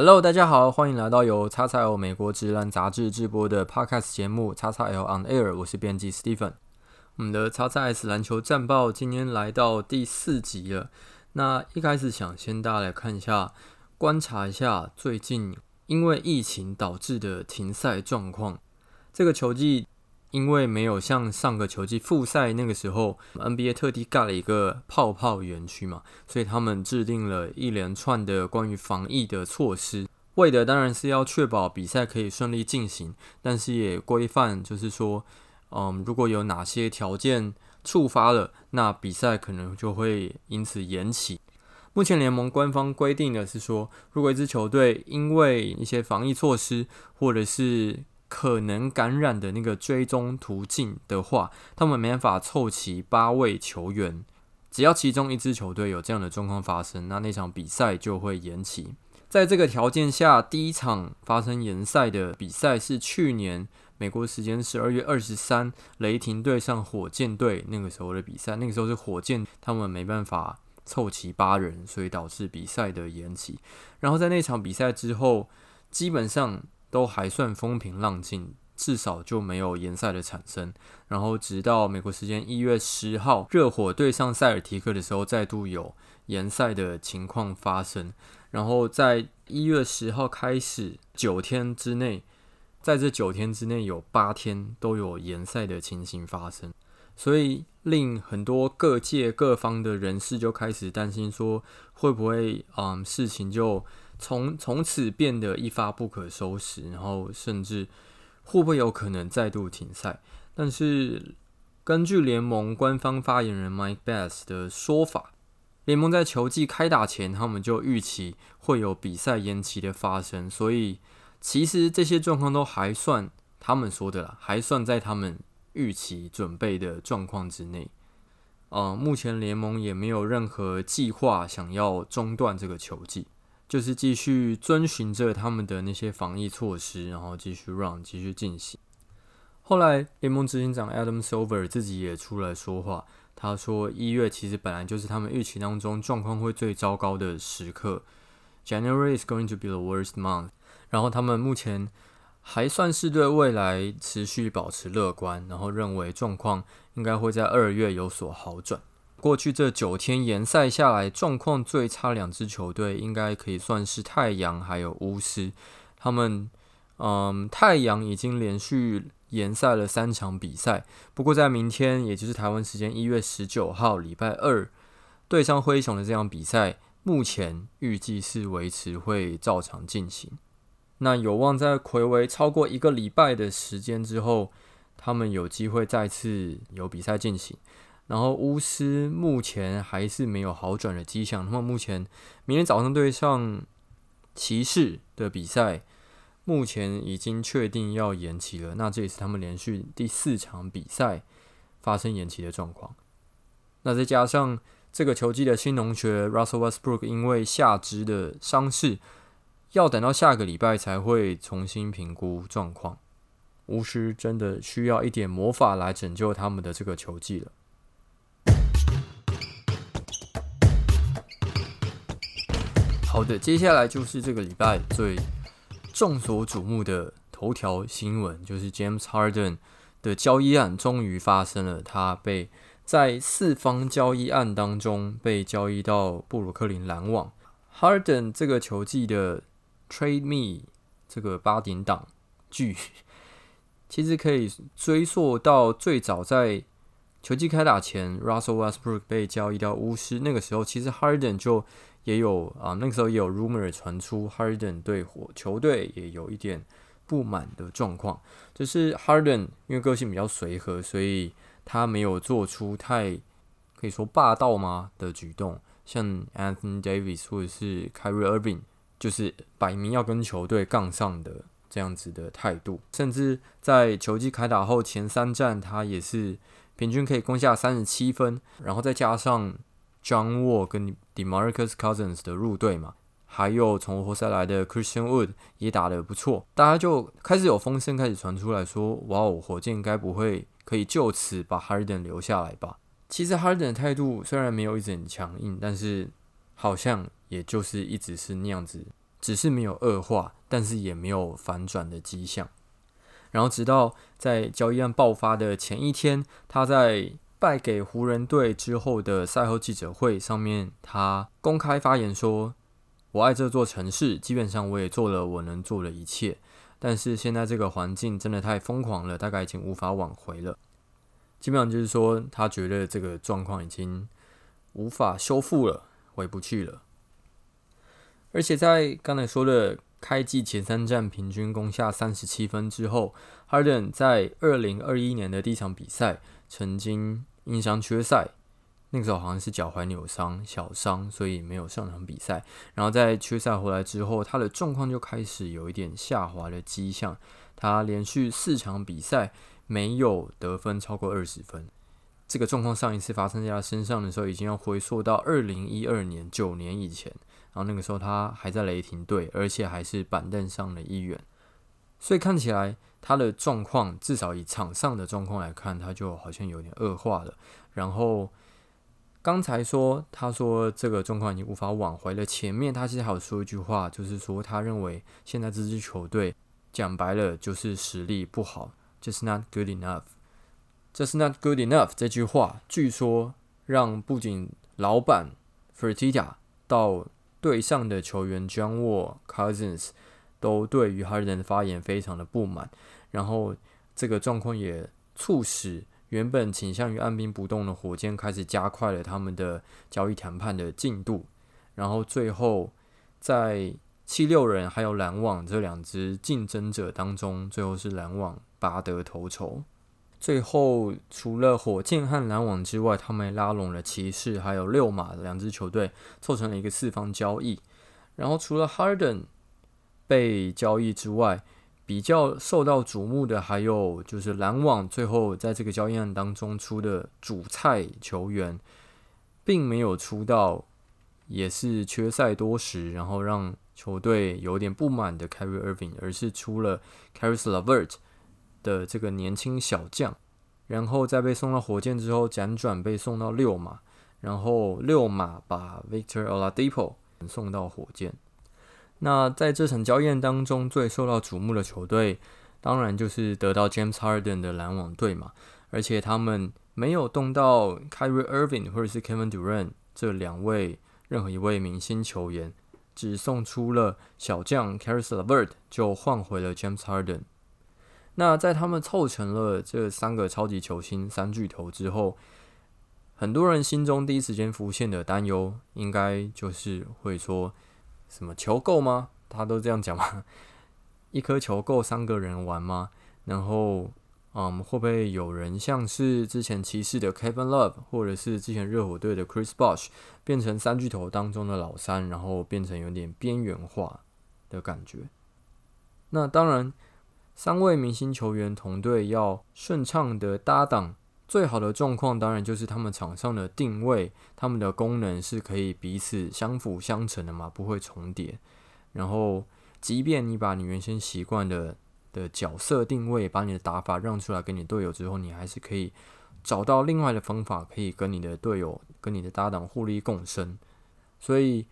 Hello，大家好，欢迎来到由 XXL 美国职篮杂志制播的 Podcast 节目 XXL On Air，我是编辑 Stephen。我们的 XXS 篮球战报今天来到第四集了。那一开始想先大家来看一下，观察一下最近因为疫情导致的停赛状况。这个球季因为没有像上个球季复赛那个时候，NBA 特地盖了一个泡泡园区嘛，所以他们制定了一连串的关于防疫的措施，为的当然是要确保比赛可以顺利进行，但是也规范就是说。嗯，如果有哪些条件触发了，那比赛可能就会因此延期。目前联盟官方规定的是说，如果一支球队因为一些防疫措施，或者是可能感染的那个追踪途径的话，他们没办法凑齐八位球员。只要其中一支球队有这样的状况发生，那那场比赛就会延期。在这个条件下，第一场发生延赛的比赛是去年。美国时间十二月二十三，雷霆队上火箭队那个时候的比赛，那个时候是火箭他们没办法凑齐八人，所以导致比赛的延期。然后在那场比赛之后，基本上都还算风平浪静，至少就没有延赛的产生。然后直到美国时间一月十号，热火对上塞尔提克的时候，再度有延赛的情况发生。然后在一月十号开始九天之内。在这九天之内，有八天都有延赛的情形发生，所以令很多各界各方的人士就开始担心说，会不会嗯事情就从从此变得一发不可收拾，然后甚至会不会有可能再度停赛？但是根据联盟官方发言人 Mike Bass 的说法，联盟在球季开打前，他们就预期会有比赛延期的发生，所以。其实这些状况都还算他们说的啦，还算在他们预期准备的状况之内。呃，目前联盟也没有任何计划想要中断这个球季，就是继续遵循着他们的那些防疫措施，然后继续让继续进行。后来联盟执行长 Adam Silver 自己也出来说话，他说一月其实本来就是他们预期当中状况会最糟糕的时刻，January is going to be the worst month。然后他们目前还算是对未来持续保持乐观，然后认为状况应该会在二月有所好转。过去这九天延赛下来，状况最差两支球队应该可以算是太阳还有巫师。他们，嗯，太阳已经连续延赛了三场比赛，不过在明天，也就是台湾时间一月十九号礼拜二对上灰熊的这场比赛，目前预计是维持会照常进行。那有望在魁违超过一个礼拜的时间之后，他们有机会再次有比赛进行。然后巫师目前还是没有好转的迹象。那么目前明天早上对上骑士的比赛，目前已经确定要延期了。那这也是他们连续第四场比赛发生延期的状况。那再加上这个球季的新同学 Russell Westbrook 因为下肢的伤势。要等到下个礼拜才会重新评估状况。巫师真的需要一点魔法来拯救他们的这个球季了。好的，接下来就是这个礼拜最众所瞩目的头条新闻，就是 James Harden 的交易案终于发生了。他被在四方交易案当中被交易到布鲁克林篮网。Harden 这个球季的。Trade Me 这个八点档剧，其实可以追溯到最早在球季开打前，Russell Westbrook 被交易到巫师那个时候，其实 Harden 就也有啊，那个时候也有 rumor 传出，Harden 对火球队也有一点不满的状况。就是 Harden 因为个性比较随和，所以他没有做出太可以说霸道吗的举动，像 Anthony Davis 或者是 Kyrie Irving。就是摆明要跟球队杠上的这样子的态度，甚至在球季开打后前三战，他也是平均可以攻下三十七分，然后再加上 John Wall 跟 DeMarcus Cousins 的入队嘛，还有从活塞来的 Christian Wood 也打得不错，大家就开始有风声开始传出来说，哇哦，火箭该不会可以就此把 Harden 留下来吧？其实 Harden 的态度虽然没有一直很强硬，但是好像也就是一直是那样子，只是没有恶化，但是也没有反转的迹象。然后直到在交易案爆发的前一天，他在败给湖人队之后的赛后记者会上面，他公开发言说：“我爱这座城市，基本上我也做了我能做的一切，但是现在这个环境真的太疯狂了，大概已经无法挽回了。基本上就是说，他觉得这个状况已经无法修复了，回不去了。而且在刚才说的。”开季前三战平均攻下三十七分之后哈登在二零二一年的第一场比赛曾经因伤缺赛，那个时候好像是脚踝扭伤，小伤，所以没有上场比赛。然后在缺赛回来之后，他的状况就开始有一点下滑的迹象。他连续四场比赛没有得分超过二十分，这个状况上一次发生在他身上的时候，已经要回溯到二零一二年，九年以前。然后那个时候他还在雷霆队，而且还是板凳上的一员，所以看起来他的状况，至少以场上的状况来看，他就好像有点恶化了。然后刚才说他说这个状况已经无法挽回了，前面他其实还有说一句话，就是说他认为现在这支球队讲白了就是实力不好，just not good enough，just not good enough 这句话，据说让不仅老板 f e r t i t a 到队上的球员 John Wall、Cousins 都对于 Harden 的发言非常的不满，然后这个状况也促使原本倾向于按兵不动的火箭开始加快了他们的交易谈判的进度，然后最后在七六人还有篮网这两支竞争者当中，最后是篮网拔得头筹。最后，除了火箭和篮网之外，他们拉拢了骑士还有六马两支球队，凑成了一个四方交易。然后，除了 Harden 被交易之外，比较受到瞩目的还有就是篮网最后在这个交易案当中出的主菜球员，并没有出到也是缺赛多时，然后让球队有点不满的 Kyrie Irving，而是出了 Caris LeVert。的这个年轻小将，然后在被送到火箭之后，辗转被送到六马，然后六马把 Victor Oladipo 送到火箭。那在这场交易当中，最受到瞩目的球队，当然就是得到 James Harden 的篮网队嘛。而且他们没有动到 Kyrie Irving 或者是 Kevin Durant 这两位任何一位明星球员，只送出了小将 Caris LeVert，就换回了 James Harden。那在他们凑成了这三个超级球星三巨头之后，很多人心中第一时间浮现的担忧，应该就是会说什么球够吗？他都这样讲吗？一颗球够三个人玩吗？然后，嗯，会不会有人像是之前骑士的 Kevin Love，或者是之前热火队的 Chris Bosh，变成三巨头当中的老三，然后变成有点边缘化的感觉？那当然。三位明星球员同队要顺畅的搭档，最好的状况当然就是他们场上的定位，他们的功能是可以彼此相辅相成的嘛，不会重叠。然后，即便你把你原先习惯的的角色定位，把你的打法让出来给你队友之后，你还是可以找到另外的方法，可以跟你的队友、跟你的搭档互利共生。所以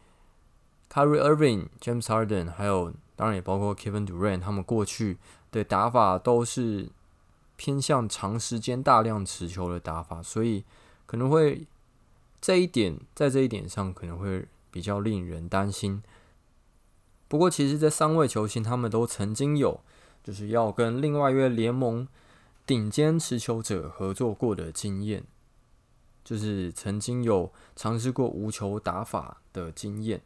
，Kyrie Irving、James Harden，还有当然也包括 Kevin Durant，他们过去。的打法都是偏向长时间、大量持球的打法，所以可能会这一点在这一点上可能会比较令人担心。不过，其实这三位球星他们都曾经有就是要跟另外一位联盟顶尖持球者合作过的经验，就是曾经有尝试过无球打法的经验。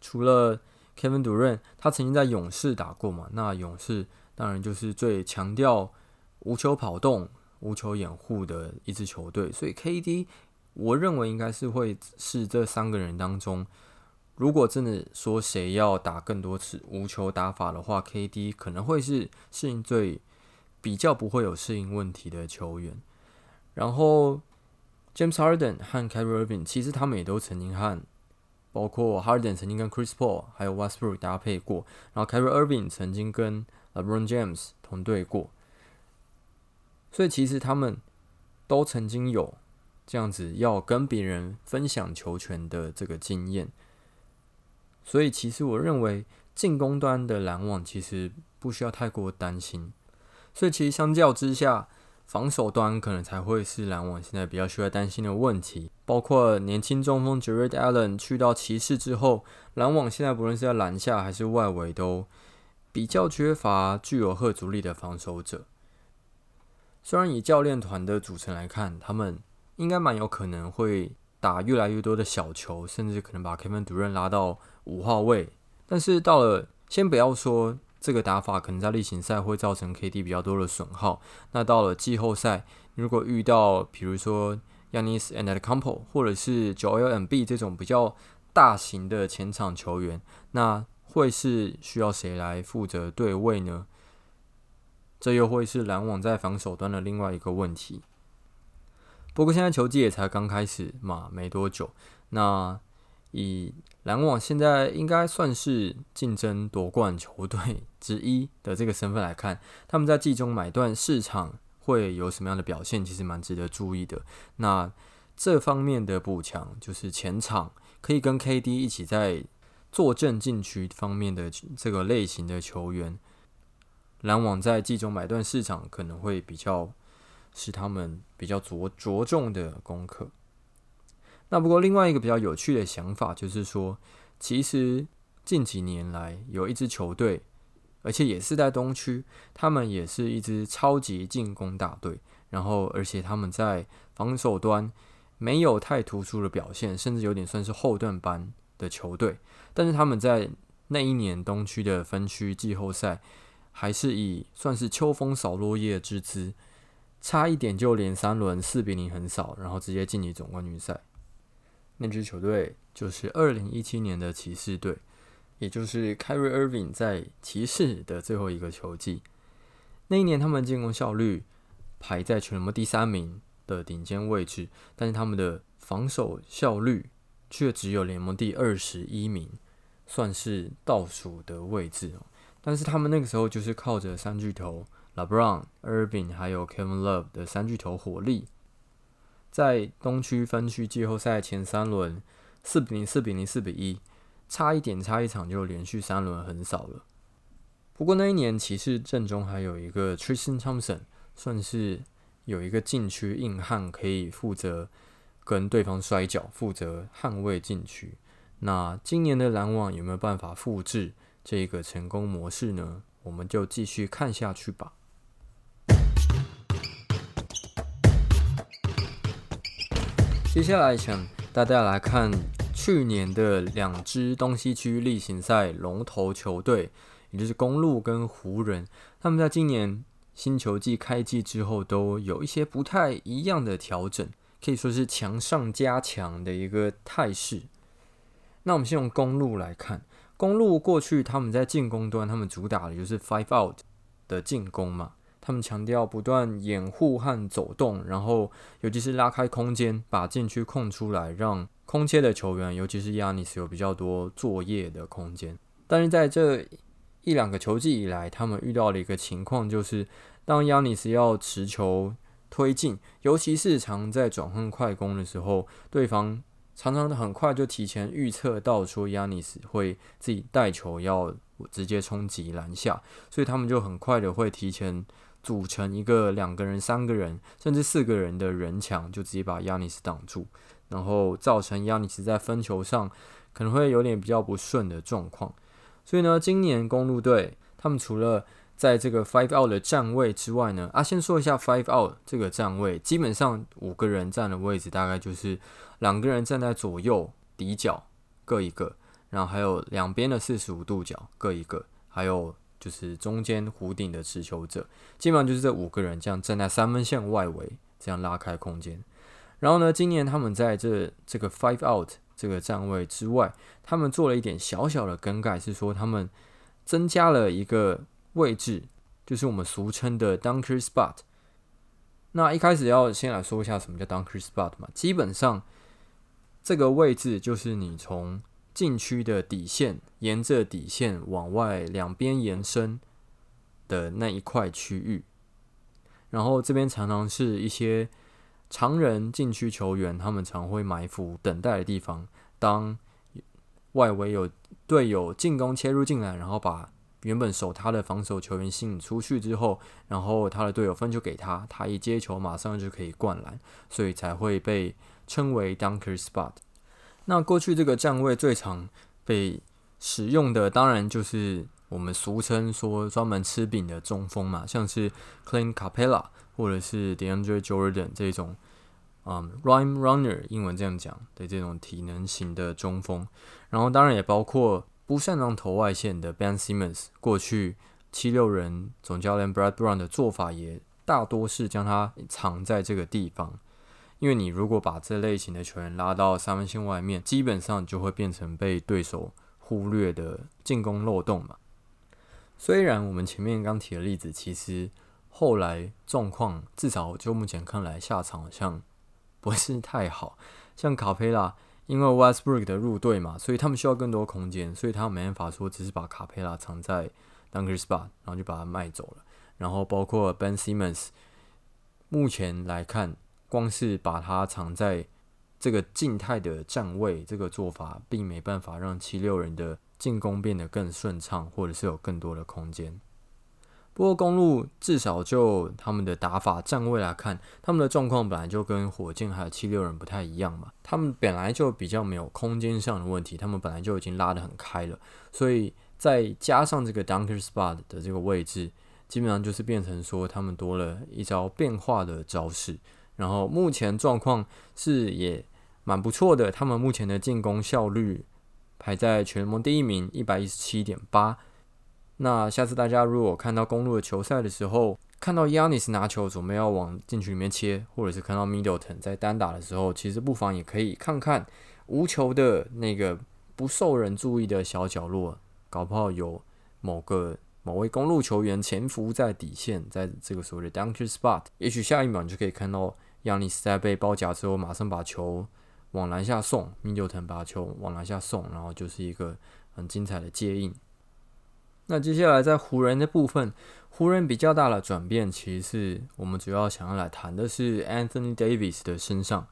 除了 Kevin Durant，他曾经在勇士打过嘛？那勇士。当然，就是最强调无球跑动、无球掩护的一支球队。所以，KD，我认为应该是会是这三个人当中，如果真的说谁要打更多次无球打法的话，KD 可能会是适应最比较不会有适应问题的球员。然后，James Harden 和 Kyrie Irving，其实他们也都曾经和包括 Harden 曾经跟 Chris Paul 还有 Westbrook 搭配过，然后 Kyrie Irving 曾经跟 LeBron James 同队过，所以其实他们都曾经有这样子要跟别人分享球权的这个经验。所以，其实我认为进攻端的篮网其实不需要太过担心。所以，其实相较之下，防守端可能才会是篮网现在比较需要担心的问题。包括年轻中锋 Jarrett Allen 去到骑士之后，篮网现在不论是在篮下还是外围都比较缺乏具有吓阻力的防守者。虽然以教练团的组成来看，他们应该蛮有可能会打越来越多的小球，甚至可能把 Kevin Durant 拉到五号位。但是到了，先不要说这个打法可能在例行赛会造成 KD 比较多的损耗，那到了季后赛，如果遇到比如说 Giannis Antetokounmpo 或者是 Joel m b 这种比较大型的前场球员，那会是需要谁来负责对位呢？这又会是篮网在防守端的另外一个问题。不过现在球季也才刚开始嘛，没多久。那以篮网现在应该算是竞争夺冠球队之一的这个身份来看，他们在季中买断市场会有什么样的表现，其实蛮值得注意的。那这方面的补强，就是前场可以跟 KD 一起在坐镇禁区方面的这个类型的球员，篮网在季中买断市场可能会比较。是他们比较着着重的功课。那不过另外一个比较有趣的想法就是说，其实近几年来有一支球队，而且也是在东区，他们也是一支超级进攻大队。然后，而且他们在防守端没有太突出的表现，甚至有点算是后段班的球队。但是他们在那一年东区的分区季后赛，还是以算是秋风扫落叶之姿。差一点就连三轮四比零横扫，然后直接晋级总冠军赛。那支球队就是二零一七年的骑士队，也就是 k y r i Irving 在骑士的最后一个球季。那一年他们进攻效率排在全联盟第三名的顶尖位置，但是他们的防守效率却只有联盟第二十一名，算是倒数的位置。但是他们那个时候就是靠着三巨头。LeBron、Irving 还有 Kevin Love 的三巨头火力，在东区分区季后赛前三轮，四比零、四比零、四比一，差一点差一场就连续三轮横扫了。不过那一年骑士阵中还有一个 Tristan Thompson，算是有一个禁区硬汉可以负责跟对方摔跤，负责捍卫禁区。那今年的篮网有没有办法复制这个成功模式呢？我们就继续看下去吧。接下来，想大家来看去年的两支东西区例行赛龙头球队，也就是公鹿跟湖人。他们在今年新球季开季之后，都有一些不太一样的调整，可以说是强上加强的一个态势。那我们先用公鹿来看，公路过去他们在进攻端，他们主打的就是 five out 的进攻嘛。他们强调不断掩护和走动，然后尤其是拉开空间，把禁区空出来，让空切的球员，尤其是亚尼斯有比较多作业的空间。但是在这一两个球季以来，他们遇到了一个情况，就是当亚尼斯要持球推进，尤其是常在转换快攻的时候，对方常常很快就提前预测到说亚尼斯会自己带球要直接冲击篮下，所以他们就很快的会提前。组成一个两个人、三个人，甚至四个人的人墙，就直接把亚尼斯挡住，然后造成亚尼斯在分球上可能会有点比较不顺的状况。所以呢，今年公路队他们除了在这个 five out 的站位之外呢，啊，先说一下 five out 这个站位，基本上五个人站的位置大概就是两个人站在左右底角各一个，然后还有两边的四十五度角各一个，还有。就是中间弧顶的持球者，基本上就是这五个人这样站在三分线外围，这样拉开空间。然后呢，今年他们在这这个 five out 这个站位之外，他们做了一点小小的更改，是说他们增加了一个位置，就是我们俗称的 dunker spot。那一开始要先来说一下什么叫 dunker spot 嘛，基本上这个位置就是你从禁区的底线，沿着底线往外两边延伸的那一块区域，然后这边常常是一些常人禁区球员他们常会埋伏等待的地方，当外围有队友进攻切入进来，然后把原本守他的防守球员吸引出去之后，然后他的队友分球给他，他一接球马上就可以灌篮，所以才会被称为 Dunker Spot。那过去这个站位最常被使用的，当然就是我们俗称说专门吃饼的中锋嘛，像是 Clint Capella 或者是 DeAndre Jordan 这种，嗯 rhyme Runner 英文这样讲的这种体能型的中锋，然后当然也包括不擅长投外线的 Ben Simmons。过去七六人总教练 Brad Brown 的做法也大多是将他藏在这个地方。因为你如果把这类型的球员拉到三分线外面，基本上就会变成被对手忽略的进攻漏洞嘛。虽然我们前面刚提的例子，其实后来状况至少就目前看来下场好像不是太好。像卡佩拉，因为 Westbrook 的入队嘛，所以他们需要更多空间，所以他没办法说只是把卡佩拉藏在 Dunker Spot，然后就把它卖走了。然后包括 Ben Simmons，目前来看。光是把它藏在这个静态的站位，这个做法并没办法让七六人的进攻变得更顺畅，或者是有更多的空间。不过公路至少就他们的打法站位来看，他们的状况本来就跟火箭还有七六人不太一样嘛。他们本来就比较没有空间上的问题，他们本来就已经拉得很开了，所以再加上这个 Dunker Spot 的这个位置，基本上就是变成说他们多了一招变化的招式。然后目前状况是也蛮不错的，他们目前的进攻效率排在全联盟第一名，一百一十七点八。那下次大家如果看到公路的球赛的时候，看到 Giannis 拿球准备要往禁区里面切，或者是看到 Middleton 在单打的时候，其实不妨也可以看看无球的那个不受人注意的小角落，搞不好有某个某位公路球员潜伏在底线，在这个所谓的 Dunker Spot，也许下一秒你就可以看到。亚尼斯在被包夹之后，马上把球往篮下送，，Middleton 把球往篮下送，然后就是一个很精彩的接应。那接下来在湖人的部分，湖人比较大的转变，其实是我们主要想要来谈的是 Anthony Davis 的身上。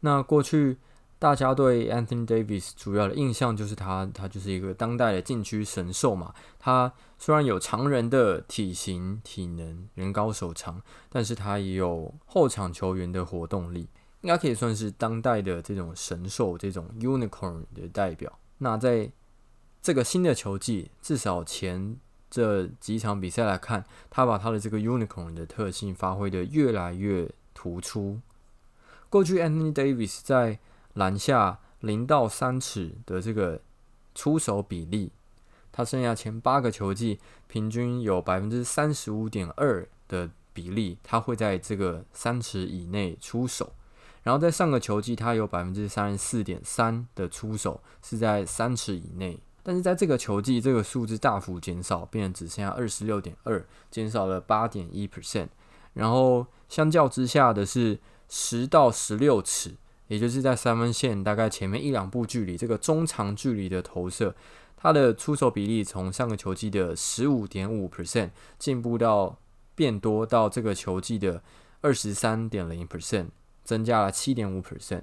那过去。大家对 Anthony Davis 主要的印象就是他，他就是一个当代的禁区神兽嘛。他虽然有常人的体型、体能，人高手长，但是他也有后场球员的活动力，应该可以算是当代的这种神兽、这种 unicorn 的代表。那在这个新的球季，至少前这几场比赛来看，他把他的这个 unicorn 的特性发挥得越来越突出。过去 Anthony Davis 在篮下零到三尺的这个出手比例，他生涯前八个球季平均有百分之三十五点二的比例，他会在这个三尺以内出手。然后在上个球季，他有百分之三十四点三的出手是在三尺以内，但是在这个球季，这个数字大幅减少，变成只剩下二十六点二，减少了八点一 percent。然后相较之下的是十到十六尺。也就是在三分线大概前面一两步距离，这个中长距离的投射，它的出手比例从上个球季的十五点五 percent 进步到变多到这个球季的二十三点零 percent，增加了七点五 percent。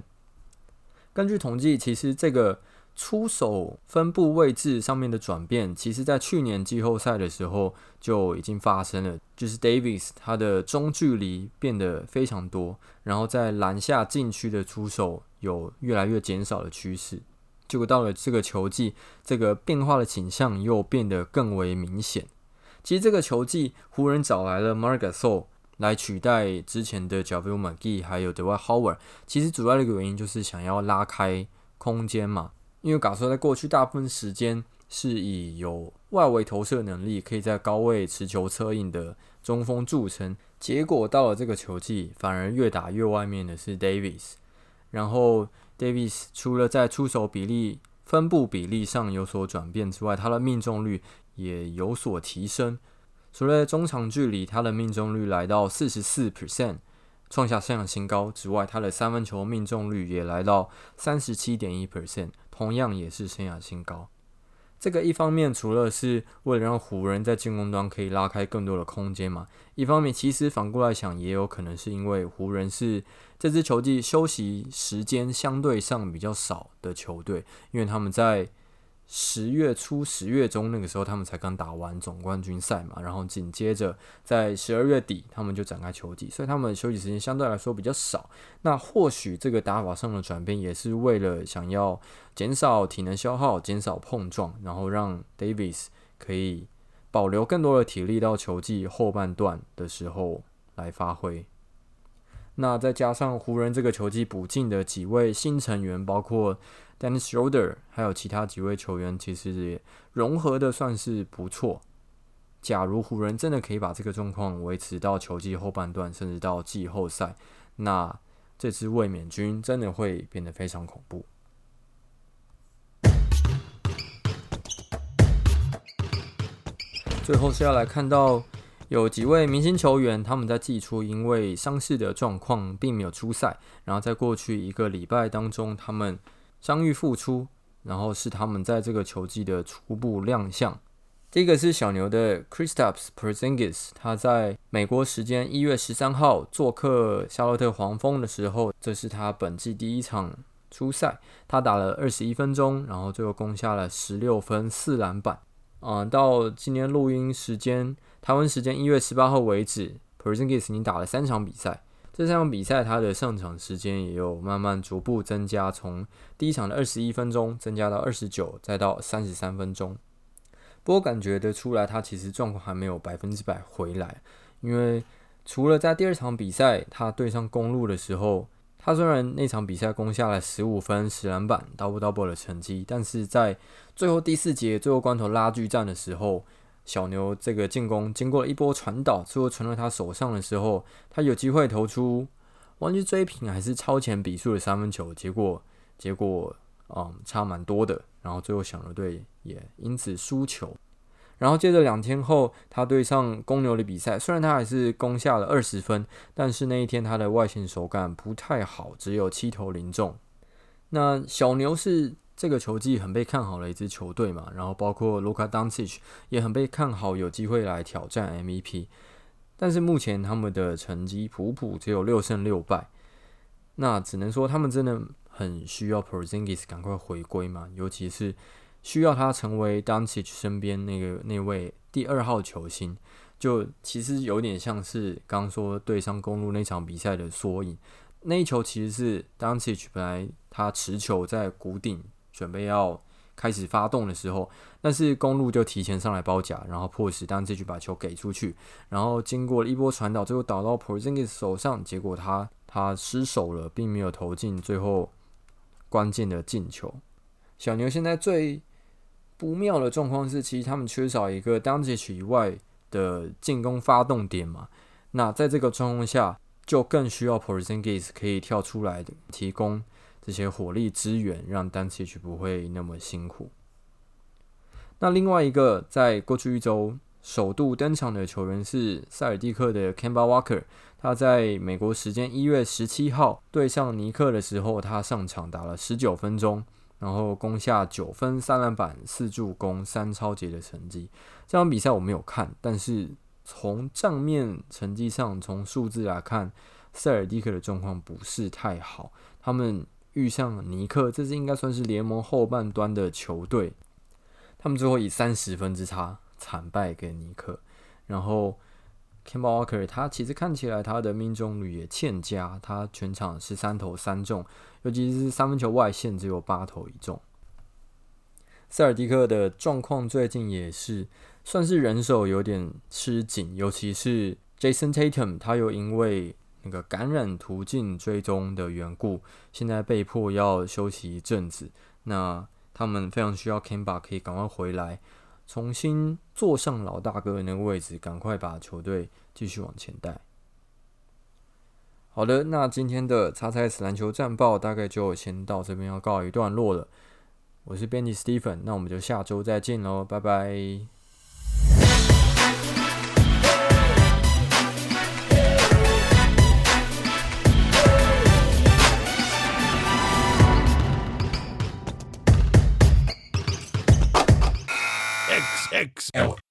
根据统计，其实这个。出手分布位置上面的转变，其实在去年季后赛的时候就已经发生了。就是 Davis 他的中距离变得非常多，然后在篮下禁区的出手有越来越减少的趋势。结果到了这个球季，这个变化的倾向又变得更为明显。其实这个球季湖人找来了 Marc Gasol 来取代之前的 JaVale McGee 还有 Dwight Howard，其实主要的一个原因就是想要拉开空间嘛。因为戈登在过去大部分时间是以有外围投射能力，可以在高位持球策应的中锋著称。结果到了这个球季，反而越打越外面的是 Davis。然后 Davis 除了在出手比例分布比例上有所转变之外，他的命中率也有所提升。除了中长距离，他的命中率来到四十四 percent，创下生涯新高之外，他的三分球命中率也来到三十七点一 percent。同样也是生涯新高。这个一方面除了是为了让湖人，在进攻端可以拉开更多的空间嘛，一方面其实反过来想，也有可能是因为湖人是这支球季休息时间相对上比较少的球队，因为他们在。十月初、十月中那个时候，他们才刚打完总冠军赛嘛，然后紧接着在十二月底，他们就展开球季，所以他们休息时间相对来说比较少。那或许这个打法上的转变，也是为了想要减少体能消耗、减少碰撞，然后让 Davis 可以保留更多的体力到球季后半段的时候来发挥。那再加上湖人这个球季补进的几位新成员，包括。Dennis Schroeder 还有其他几位球员，其实也融合的算是不错。假如湖人真的可以把这个状况维持到球季后半段，甚至到季后赛，那这支卫冕军真的会变得非常恐怖。最后是要来看到有几位明星球员，他们在季初因为伤势的状况并没有出赛，然后在过去一个礼拜当中，他们。伤愈复出，然后是他们在这个球季的初步亮相。第一个是小牛的 Kristaps Porzingis，他在美国时间一月十三号做客夏洛特黄蜂的时候，这是他本季第一场出赛。他打了二十一分钟，然后最后攻下了十六分四篮板。啊、到今天录音时间，台湾时间一月十八号为止，Porzingis 已经打了三场比赛。这场比赛，他的上场时间也有慢慢逐步增加，从第一场的二十一分钟增加到二十九，再到三十三分钟。不过感觉得出来，他其实状况还没有百分之百回来，因为除了在第二场比赛他对上公路的时候，他虽然那场比赛攻下了十五分、十篮板、double double 的成绩，但是在最后第四节最后关头拉锯战的时候。小牛这个进攻经过了一波传导，最后传到他手上的时候，他有机会投出忘记追平还是超前比数的三分球，结果结果嗯差蛮多的，然后最后小牛队也因此输球。然后接着两天后，他对上公牛的比赛，虽然他还是攻下了二十分，但是那一天他的外线手感不太好，只有七投零中。那小牛是。这个球季很被看好的一支球队嘛，然后包括卢卡·东契奇也很被看好，有机会来挑战 MVP。但是目前他们的成绩普普，只有六胜六败。那只能说他们真的很需要 Porzingis 赶快回归嘛，尤其是需要他成为东契奇身边那个那位第二号球星。就其实有点像是刚说对上公路那场比赛的缩影。那一球其实是东契奇本来他持球在谷顶。准备要开始发动的时候，但是公路就提前上来包夹，然后迫使当这局把球给出去，然后经过了一波传导，最后导到 Porzingis 手上，结果他他失手了，并没有投进最后关键的进球。小牛现在最不妙的状况是，其实他们缺少一个 Doncic 以外的进攻发动点嘛。那在这个状况下，就更需要 Porzingis 可以跳出来提供。这些火力支援让丹契奇不会那么辛苦。那另外一个在过去一周首度登场的球员是塞尔蒂克的 c a m b a Walker，他在美国时间一月十七号对上尼克的时候，他上场打了十九分钟，然后攻下九分、三篮板、四助攻、三抄截的成绩。这场比赛我没有看，但是从账面成绩上，从数字来看，塞尔蒂克的状况不是太好，他们。遇上尼克，这是应该算是联盟后半端的球队。他们最后以三十分之差惨败给尼克。然后 Kemba Walker 他其实看起来他的命中率也欠佳，他全场是三投三中，尤其是三分球外线只有八投一中。塞尔迪克的状况最近也是算是人手有点吃紧，尤其是 Jason Tatum，他又因为那个感染途径追踪的缘故，现在被迫要休息一阵子。那他们非常需要 Kemba 可以赶快回来，重新坐上老大哥的那个位置，赶快把球队继续往前带。好的，那今天的 XXS 篮球战报大概就先到这边要告一段落了。我是编辑 Stephen，那我们就下周再见喽，拜拜。XL.